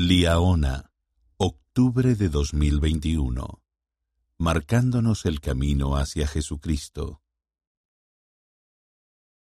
Liaona, octubre de 2021. Marcándonos el camino hacia Jesucristo.